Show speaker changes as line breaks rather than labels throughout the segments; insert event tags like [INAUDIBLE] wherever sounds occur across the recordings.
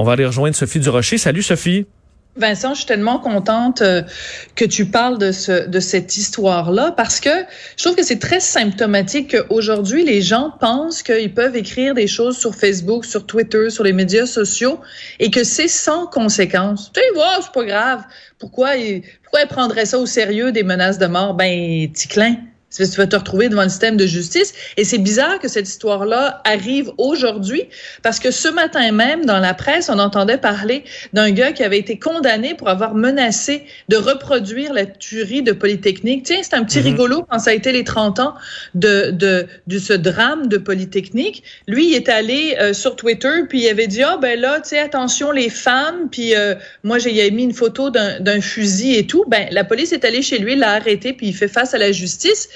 on va aller rejoindre Sophie Durocher. Salut Sophie.
Vincent, je suis tellement contente euh, que tu parles de, ce, de cette histoire-là parce que je trouve que c'est très symptomatique qu'aujourd'hui, les gens pensent qu'ils peuvent écrire des choses sur Facebook, sur Twitter, sur les médias sociaux et que c'est sans conséquence. Tu sais, wow, c'est pas grave. Pourquoi ils, pourquoi ils prendraient ça au sérieux, des menaces de mort? Ben, ticlin tu vas te retrouver devant le système de justice. Et c'est bizarre que cette histoire-là arrive aujourd'hui parce que ce matin même, dans la presse, on entendait parler d'un gars qui avait été condamné pour avoir menacé de reproduire la tuerie de Polytechnique. Tiens, c'est un petit mhm. rigolo quand ça a été les 30 ans de, de, de ce drame de Polytechnique. Lui, il est allé euh, sur Twitter puis il avait dit, ah ben là, tu sais, attention les femmes. Puis euh, moi, j'ai mis une photo d'un fusil et tout. Ben, la police est allée chez lui, l'a arrêté puis il fait face à la justice.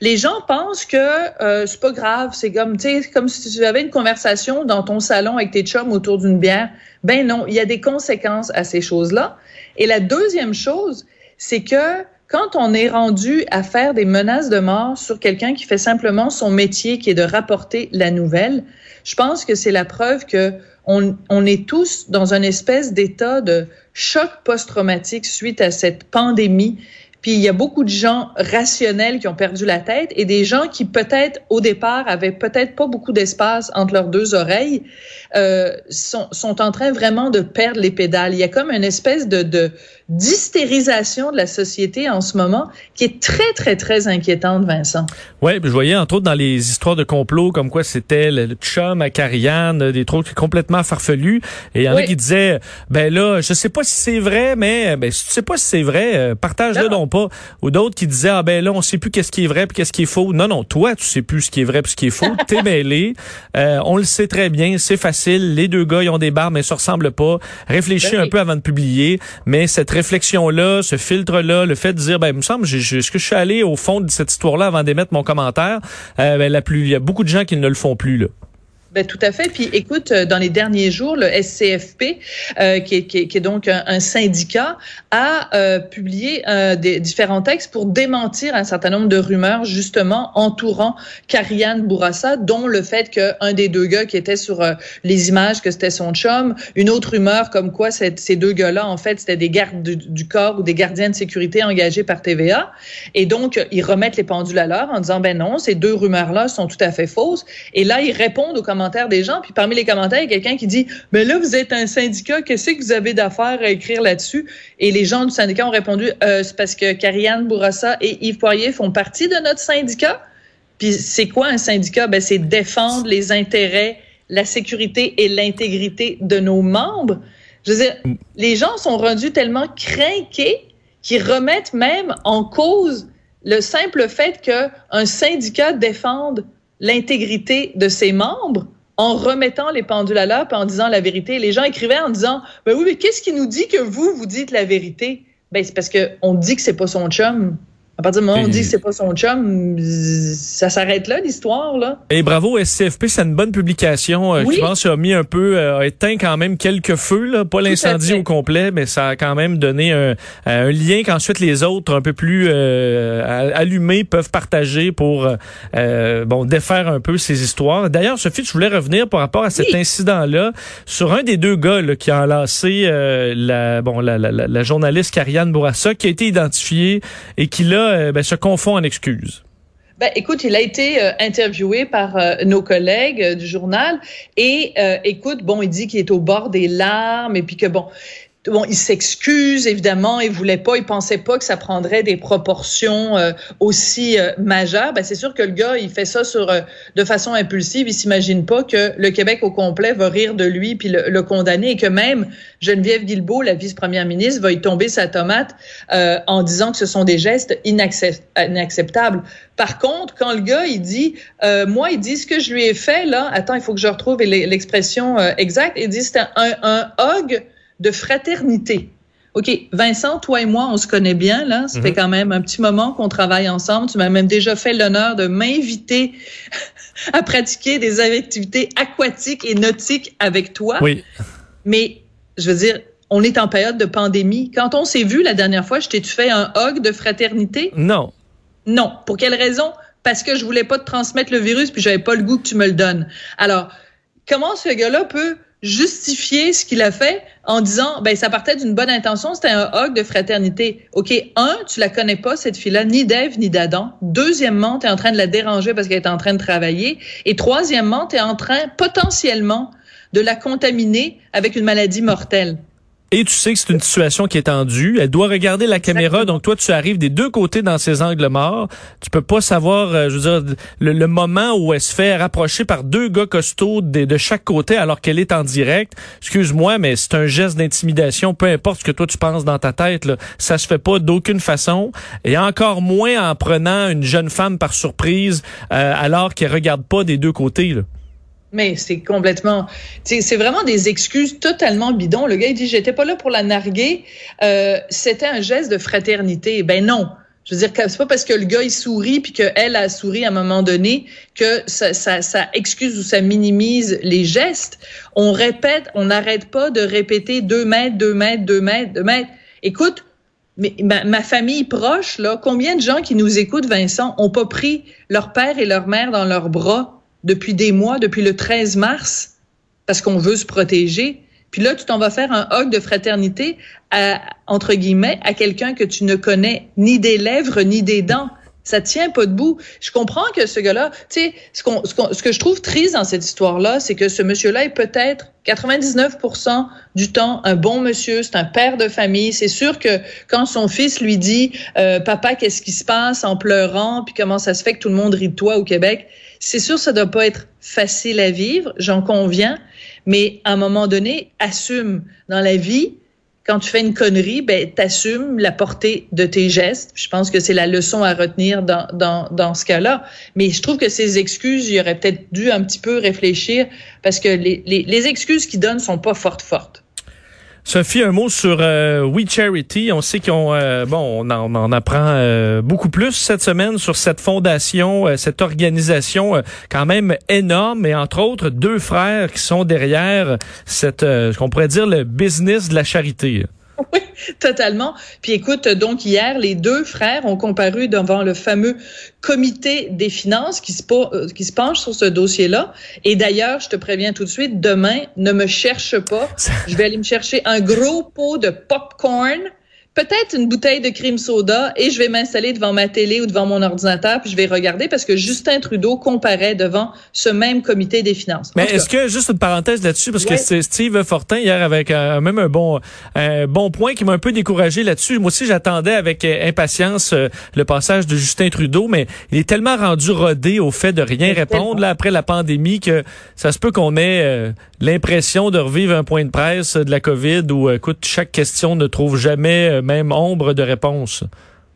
Les gens pensent que euh, c'est pas grave, c'est comme comme si tu avais une conversation dans ton salon avec tes chums autour d'une bière. Ben non, il y a des conséquences à ces choses-là. Et la deuxième chose, c'est que quand on est rendu à faire des menaces de mort sur quelqu'un qui fait simplement son métier, qui est de rapporter la nouvelle, je pense que c'est la preuve que on, on, est tous dans une espèce d'état de choc post-traumatique suite à cette pandémie puis il y a beaucoup de gens rationnels qui ont perdu la tête et des gens qui peut-être au départ avaient peut-être pas beaucoup d'espace entre leurs deux oreilles euh, sont, sont en train vraiment de perdre les pédales. Il y a comme une espèce de, de d'hystérisation de la société en ce moment qui est très, très, très inquiétante, Vincent.
Oui, je voyais entre autres dans les histoires de complot comme quoi c'était le, chum à Carianne, des trucs complètement farfelus. Et il y en a qui disaient, ben là, je sais pas si c'est vrai, mais ben, si tu sais pas si c'est vrai, euh, partage-le donc pas. Ou d'autres qui disaient, ah ben là, on sait plus qu'est-ce qui est vrai puis qu'est-ce qui est faux. Non, non, toi, tu sais plus ce qui est vrai puis ce qui est faux. [LAUGHS] T'es mêlé. Euh, on le sait très bien, c'est facile. Les deux gars, ils ont des barbes, mais ils se ressemblent pas. Réfléchis ben un peu avant de publier. Mais cette réflexion-là, ce filtre-là, le fait de dire, ben, il me semble, est-ce que je suis allé au fond de cette histoire-là avant d'émettre mon commentaire? Euh, ben, la plus, il y a beaucoup de gens qui ne le font plus, là.
Ben, tout à fait. Puis écoute, euh, dans les derniers jours, le SCFP, euh, qui, est, donc un, syndicat, a euh, publié différents textes pour démentir un certain nombre de rumeurs justement entourant Kariane Bourassa, dont le fait qu'un des deux gars qui était sur les images, que c'était son chum, une autre rumeur comme quoi ces deux gars-là, en fait, c'était des gardes du, corps ou des gardiens de sécurité engagés par TVA. Et donc, ils remettent les pendules à l'heure en disant, ben non, ces deux rumeurs-là sont tout à fait fausses. Et là, ils répondent aux des gens. Puis parmi les commentaires, il y a quelqu'un qui dit Mais là, vous êtes un syndicat, qu'est-ce que vous avez d'affaires à écrire là-dessus? Et les gens du syndicat ont répondu euh, C'est parce que Karianne Bourassa et Yves Poirier font partie de notre syndicat. Puis c'est quoi un syndicat? Ben, c'est défendre les intérêts, la sécurité et l'intégrité de nos membres. Je veux dire, les gens sont rendus tellement craqués qu'ils remettent même en cause le simple fait qu'un syndicat défende l'intégrité de ses membres en remettant les pendules à l'heure en disant la vérité. Les gens écrivaient en disant ben oui, mais qu'est-ce qui nous dit que vous vous dites la vérité? Ben c'est parce que on dit que c'est pas son chum. À partir du moment où on dit que c'est pas son chum, ça s'arrête là l'histoire là.
Et bravo SCFP, c'est une bonne publication. Euh, je pense a mis un peu euh, éteint quand même quelques feux là, pas l'incendie au complet, mais ça a quand même donné un, un lien qu'ensuite les autres un peu plus euh, allumés peuvent partager pour euh, bon défaire un peu ces histoires. D'ailleurs, Sophie, je voulais revenir par rapport à cet incident là sur un des deux gars là, qui a lancé la bon la, la, la, journaliste Karianne Bourassa qui a été identifiée et qui l'a euh, ben, se confond en excuses.
Ben, écoute, il a été euh, interviewé par euh, nos collègues du journal et écoute, bon, il dit qu'il est au bord des larmes et puis que bon, bon, il s'excuse évidemment, il voulait pas, il pensait pas que ça prendrait des proportions euh, aussi euh, majeures. Ben c'est sûr que le gars, il fait ça sur euh, de façon impulsive, il s'imagine pas que le Québec au complet va rire de lui puis le, condamner et que même Geneviève Guilbeault, la vice-première ministre, va y tomber sa tomate en disant que ce sont des gestes inacceptables. Par contre, quand le gars il dit, moi, il dit ce que je lui ai fait là, attends, il faut que je retrouve l'expression exacte. Il dit c'était un, un hug de fraternité. OK, Vincent, toi et moi, on se connaît bien, là. Ça fait mhm. quand même un petit moment qu'on travaille ensemble. Tu m'as même déjà fait l'honneur de m'inviter [LAUGHS] à pratiquer des activités aquatiques et nautiques avec toi.
Oui.
Mais, je veux dire, on est en période de pandémie. Quand on s'est vu la dernière fois, je t'ai-tu fait un hug de fraternité?
Non.
Non. Pour quelle raison? Parce que je voulais pas te transmettre le virus puis j'avais pas le goût que tu me le donnes. Alors, comment ce gars-là peut justifier ce qu'il a fait en disant ben ça partait d'une bonne intention, c'était un hug de fraternité. OK, un, tu la connais pas cette fille-là ni d'Ève ni d'Adam. Deuxièmement, tu es en train de la déranger parce qu'elle est en train de travailler et troisièmement, tu es en train potentiellement de la contaminer avec une maladie mortelle.
Et tu sais que c'est une situation qui est tendue. Elle doit regarder la caméra. Donc toi, tu arrives des deux côtés dans ces angles morts. Tu peux pas savoir, euh, je veux dire, le, moment où elle se fait rapprocher par deux gars costauds de, de chaque côté alors qu'elle est en direct. Excuse-moi, mais c'est un geste d'intimidation. Peu importe ce que toi tu penses dans ta tête, là, ça se fait pas d'aucune façon. Et encore moins en prenant une jeune femme par surprise euh, alors qu'elle regarde pas des deux côtés. Là.
Mais c'est complètement, c'est vraiment des excuses totalement bidons. Le gars il dit j'étais pas là pour la narguer, euh, c'était un geste de fraternité. Ben non, je veux dire c'est pas parce que le gars il sourit puis que elle a souri à un moment donné que ça, ça, ça excuse ou ça minimise les gestes. On répète, on n'arrête pas de répéter deux mètres, deux mètres, deux mètres, deux mètres. Écoute, ma, ma, famille proche là, combien de gens qui nous écoutent, Vincent, ont pas pris leur père et leur mère dans leurs bras? Depuis des mois, depuis le 13 mars, parce qu'on veut se protéger. Puis là, tu t'en vas faire un hug de fraternité à, entre guillemets, à quelqu'un que tu ne connais ni des lèvres ni des dents. Ça tient pas debout. Je comprends que ce gars-là, tu sais, ce, ce, ce, que je trouve triste dans cette histoire-là, c'est que ce monsieur-là est peut-être 99% du temps un bon monsieur, c'est un père de famille. C'est sûr que quand son fils lui dit, euh, papa, qu'est-ce qui se passe en pleurant, puis comment ça se fait que tout le monde rit de toi au Québec, c'est sûr, ça doit pas être facile à vivre, j'en conviens, mais à un moment donné, assume dans la vie. Quand tu fais une connerie, ben, t'assumes la portée de tes gestes. Je pense que c'est la leçon à retenir dans, dans, dans ce cas-là. Mais je trouve que ces excuses, il aurait peut-être dû un petit peu réfléchir parce que les, les, les excuses qu'il donne sont pas fortes, fortes.
Sophie, un mot sur euh, We Charity. On sait qu'on euh, bon, on en, apprend euh, beaucoup plus cette semaine sur cette fondation, euh, cette organisation quand même énorme, et entre autres deux frères qui sont derrière cette, ce qu'on pourrait dire le business de la charité. [LAUGHS]
Oui, totalement. Puis écoute, donc hier, les deux frères ont comparu devant le fameux comité des finances qui se, euh, qui se penche sur ce dossier-là. Et d'ailleurs, je te préviens tout de suite, demain, ne me cherche pas. Je vais aller me chercher un gros pot de popcorn peut-être une bouteille de crime soda et je vais m'installer devant ma télé ou devant mon ordinateur puis je vais regarder parce que Justin Trudeau comparait devant ce même comité des finances.
Mais est-ce que juste une parenthèse là-dessus parce que c'est Steve Fortin hier avec euh, même un bon un bon point qui m'a un peu découragé là-dessus. Moi aussi j'attendais avec euh, impatience euh, le passage de Justin Trudeau mais il est tellement rendu rodé au fait de rien répondre là après la pandémie que ça se peut qu'on ait l'impression de revivre un point de presse de la Covid où écoute chaque question ne trouve jamais même ombre de réponse.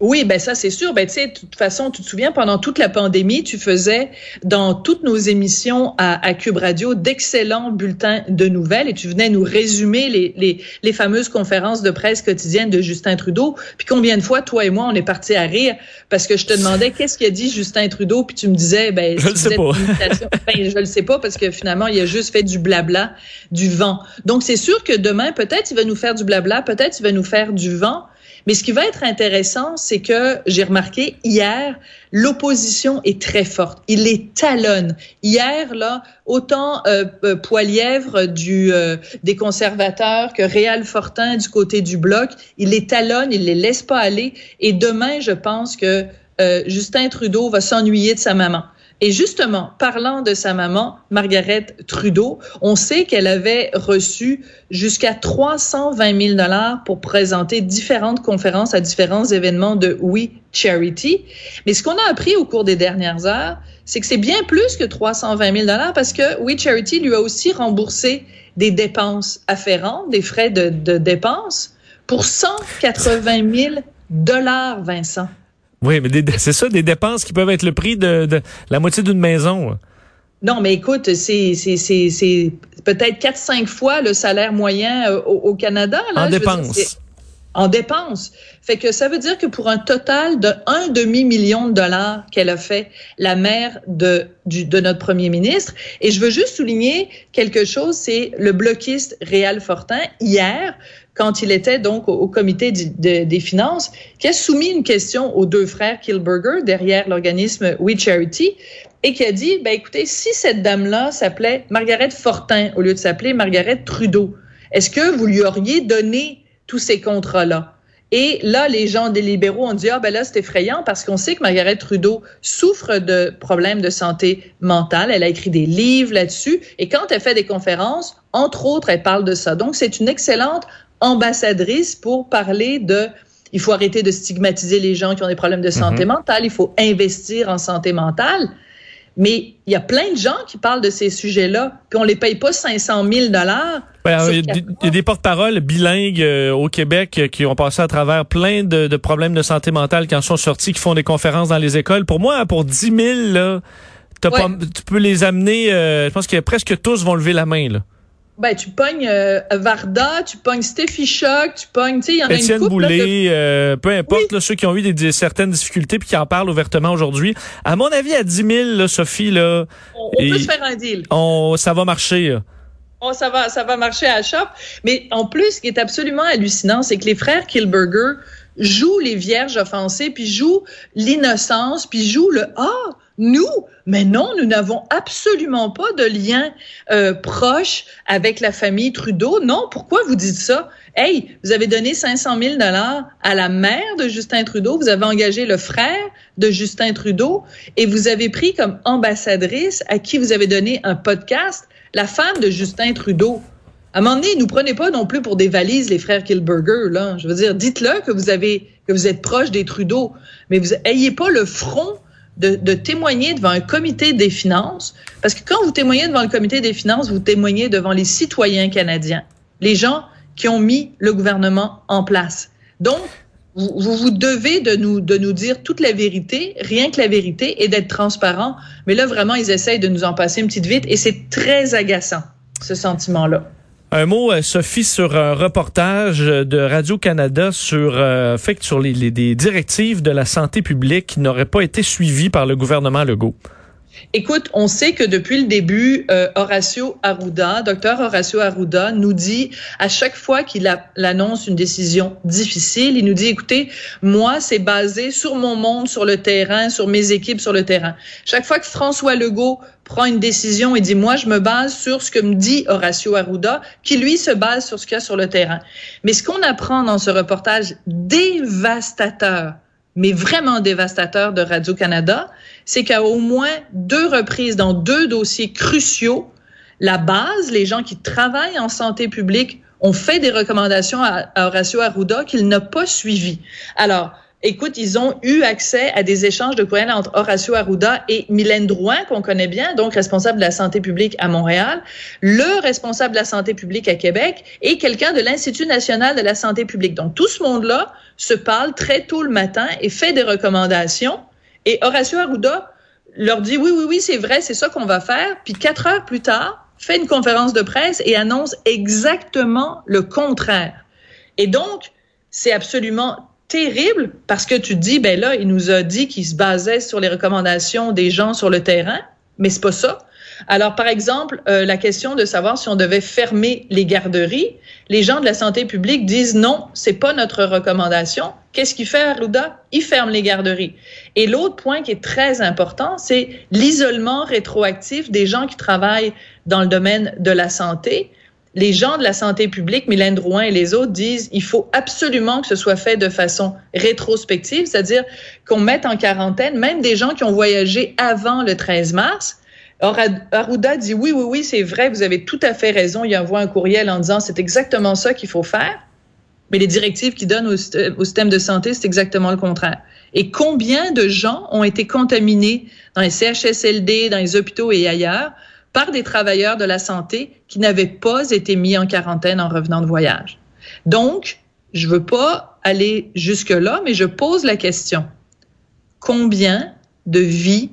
Oui, ben ça c'est sûr. Ben tu sais, de toute façon, tu te souviens pendant toute la pandémie, tu faisais dans toutes nos émissions à, Cube Radio d'excellents bulletins de nouvelles et tu venais nous résumer les, les, les, fameuses conférences de presse quotidiennes de Justin Trudeau. Puis combien de fois toi et moi on est partis à rire parce que je te demandais [LAUGHS] qu'est-ce qu'a dit Justin Trudeau? Puis tu me disais ben
je le sais pas. [LAUGHS]
ben, je le sais pas parce que finalement il a juste fait du blabla, du vent. Donc c'est sûr que demain peut-être il va nous faire du blabla, peut-être il va nous faire du vent. Mais ce qui va être intéressant, c'est que j'ai remarqué hier, l'opposition est très forte. Il les talonne. Hier, là, autant euh, euh Poilièvre du, euh, des conservateurs que Réal Fortin du côté du bloc, il les talonne, il les laisse pas aller. Et demain, je pense que euh, Justin Trudeau va s'ennuyer de sa maman. Et justement, parlant de sa maman, Margaret Trudeau, on sait qu'elle avait reçu jusqu'à 320 000 dollars pour présenter différentes conférences à différents événements de We Charity. Mais ce qu'on a appris au cours des dernières heures, c'est que c'est bien plus que 320 000 dollars parce que We Charity lui a aussi remboursé des dépenses afférentes, des frais de, de dépenses pour 180 000 dollars, Vincent.
Oui, mais c'est ça, des dépenses qui peuvent être le prix de, de la moitié d'une maison.
Non, mais écoute, c'est peut-être 4-5 fois le salaire moyen euh, au, au Canada.
Là, en dépenses
en dépenses. Fait que ça veut dire que pour un total de un demi-million de dollars qu'elle a fait, la mère de, du, de notre premier ministre. Et je veux juste souligner quelque chose, c'est le bloquiste Réal Fortin, hier, quand il était donc au, comité des finances, qui a soumis une question aux deux frères Kilberger derrière l'organisme We Charity et qui a dit, ben écoutez, si cette dame-là s'appelait Margaret Fortin au lieu de s'appeler Margaret Trudeau, est-ce que vous lui auriez donné tous ces contrats-là. Et là, les gens des libéraux ont dit, ah ben là, c'est effrayant parce qu'on sait que Margaret Trudeau souffre de problèmes de santé mentale. Elle a écrit des livres là-dessus. Et quand elle fait des conférences, entre autres, elle parle de ça. Donc, c'est une excellente ambassadrice pour parler de il faut arrêter de stigmatiser les gens qui ont des problèmes de santé mhm. mentale, il faut investir en santé mentale. Mais il y a plein de gens qui parlent de ces sujets-là, puis on les paye pas 500 000 dollars.
il y, a des porte-paroles bilingues euh, au Québec euh, qui ont passé à travers plein de, problèmes de santé mentale qui en sont sortis, qui font des conférences dans les écoles. Pour moi, pour 10 000, là, tu peux les amener. Euh, je pense que presque tous vont lever la main. Là.
Ben, tu pognes euh, Varda, tu pognes Steffi Choc, tu pognes, tu sais, il y en a
une
couple.
Boulay, euh, peu importe, là, ceux qui ont eu des, certaines difficultés puis qui en parlent ouvertement aujourd'hui. À mon avis, à 10 000, là, Sophie, là...
On, peut se faire un deal.
On, ça va marcher,
Oh, ça va, ça va marcher à Shop. Mais en plus, ce qui est absolument hallucinant, c'est que les frères Kilberger jouent les vierges offensées, puis jouent l'innocence, puis jouent le « Ah, nous, mais non, nous n'avons absolument pas de lien euh, proche avec la famille Trudeau. Non, pourquoi vous dites ça? Hey, vous avez donné 500 000 dollars à la mère de Justin Trudeau, vous avez engagé le frère de Justin Trudeau et vous avez pris comme ambassadrice à qui vous avez donné un podcast la femme de Justin Trudeau. À un moment donné, nous prenez pas non plus pour des valises les frères Kilberger là. Je veux dire, dites-le que vous avez que vous êtes proche des Trudeau, mais vous ayez pas le front de, témoigner devant un comité des finances, parce que quand vous témoignez devant le comité des finances, vous témoignez devant les citoyens canadiens, les gens qui ont mis le gouvernement en place. Donc, vous, vous, devez de nous, de nous dire toute la vérité, rien que la vérité, et d'être transparent. Mais là, vraiment, ils essayent de nous en passer une petite vite, et c'est très agaçant, ce sentiment-là.
Un mot, euh, Sophie, sur un reportage de Radio-Canada sur, euh, fait, sur les, les, directives de la santé publique qui n'auraient pas été suivies par le gouvernement Legault.
Écoute, on sait que depuis le début, euh, Horacio Arruda, docteur Horacio Arruda, nous dit à chaque fois qu'il annonce une décision difficile, il nous dit, écoutez, moi, c'est basé sur mon monde, sur le terrain, sur mes équipes sur le terrain. Chaque fois que François Legault prend une décision et dit, moi, je me base sur ce que me dit Horacio Arruda, qui lui se base sur ce qu'il y a sur le terrain. Mais ce qu'on apprend dans ce reportage dévastateur, mais vraiment dévastateur de Radio-Canada, c'est qu'à au moins deux reprises dans deux dossiers cruciaux, la base, les gens qui travaillent en santé publique ont fait des recommandations à, Horacio Arruda qu'il n'a pas suivies. Alors, écoute, ils ont eu accès à des échanges de courriels entre Horacio Arruda et Mylène Drouin, qu'on connaît bien, donc responsable de la santé publique à Montréal, le responsable de la santé publique à Québec et quelqu'un de l'Institut national de la santé publique. Donc, tout ce monde-là se parle très tôt le matin et fait des recommandations et Horacio Arruda leur dit oui, oui, oui, c'est vrai, c'est ça qu'on va faire. Puis quatre heures plus tard, fait une conférence de presse et annonce exactement le contraire. Et donc, c'est absolument terrible parce que tu te dis, ben là, il nous a dit qu'il se basait sur les recommandations des gens sur le terrain, mais c'est pas ça. Alors, par exemple, euh, la question de savoir si on devait fermer les garderies, les gens de la santé publique disent non, c'est pas notre recommandation. Qu'est-ce qu'il fait Arruda Il ferme les garderies. Et l'autre point qui est très important, c'est l'isolement rétroactif des gens qui travaillent dans le domaine de la santé. les gens de la santé publique, Mylène Drouin et les autres, disent il faut absolument que ce soit fait de façon rétrospective, c'est-à-dire qu'on mette en quarantaine même des gens qui ont voyagé avant le 13 mars. Or, Arruda dit oui, oui, oui, c'est vrai, vous avez tout à fait raison. Il envoie un courriel en disant c'est exactement ça qu'il faut faire. Mais les directives qu'il donne au, au système de santé, c'est exactement le contraire. Et combien de gens ont été contaminés dans les CHSLD, dans les hôpitaux et ailleurs par des travailleurs de la santé qui n'avaient pas été mis en quarantaine en revenant de voyage? Donc, je veux pas aller jusque-là, mais je pose la question. Combien de vies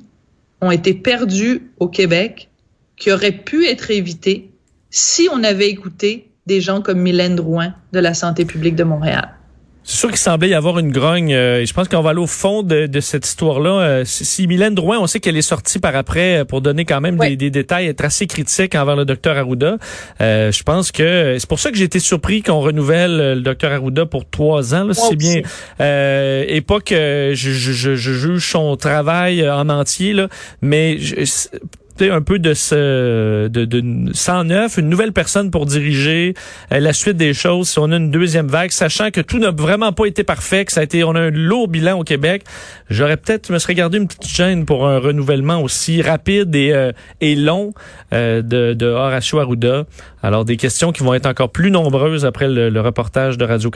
ont été perdues au Québec qui auraient pu être évitées si on avait écouté des gens comme Mylène Drouin de la santé publique de Montréal?
C'est sûr qu'il semblait y avoir une grogne. Euh, je pense qu'on va aller au fond de, cette histoire-là. Euh, si, Mylène Drouin, on sait qu'elle est sortie par après euh, pour donner quand même des, détails, être assez critique envers le docteur Arruda. je pense que c'est pour ça que j'ai été surpris qu'on renouvelle le docteur Arruda pour trois ans. C'est bien. et pas que je, je, je, juge son travail en entier, là, mais un peu de ce de, de 109, une nouvelle personne pour diriger euh, la suite des choses si on a une deuxième vague, sachant que tout n'a vraiment pas été parfait, que ça a été on a un lourd bilan au Québec. J'aurais peut-être me serais gardé une petite chaîne pour un renouvellement aussi rapide et, euh, et long euh, de, de Horacio Arruda. Alors des questions qui vont être encore plus nombreuses après le, le reportage de Radio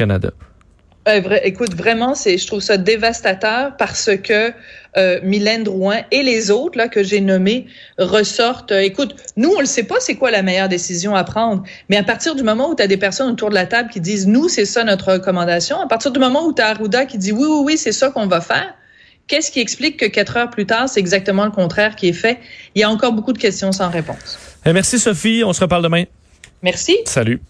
Euh, écoute, vraiment, c'est, je trouve ça dévastateur parce que euh, Mylène Drouin et les autres là que j'ai nommés ressortent. Euh, écoute, nous on le sait pas, c'est quoi la meilleure décision à prendre, mais à partir du moment où tu as des personnes autour de la table qui disent nous c'est ça notre recommandation, à partir du moment où tu as Arruda qui dit oui oui oui c'est ça qu'on va faire, qu'est-ce qui explique que quatre heures plus tard c'est exactement le contraire qui est fait? Il y a encore beaucoup de questions sans réponse.
Eh, merci Sophie, on se reparle demain.
Merci.
Salut.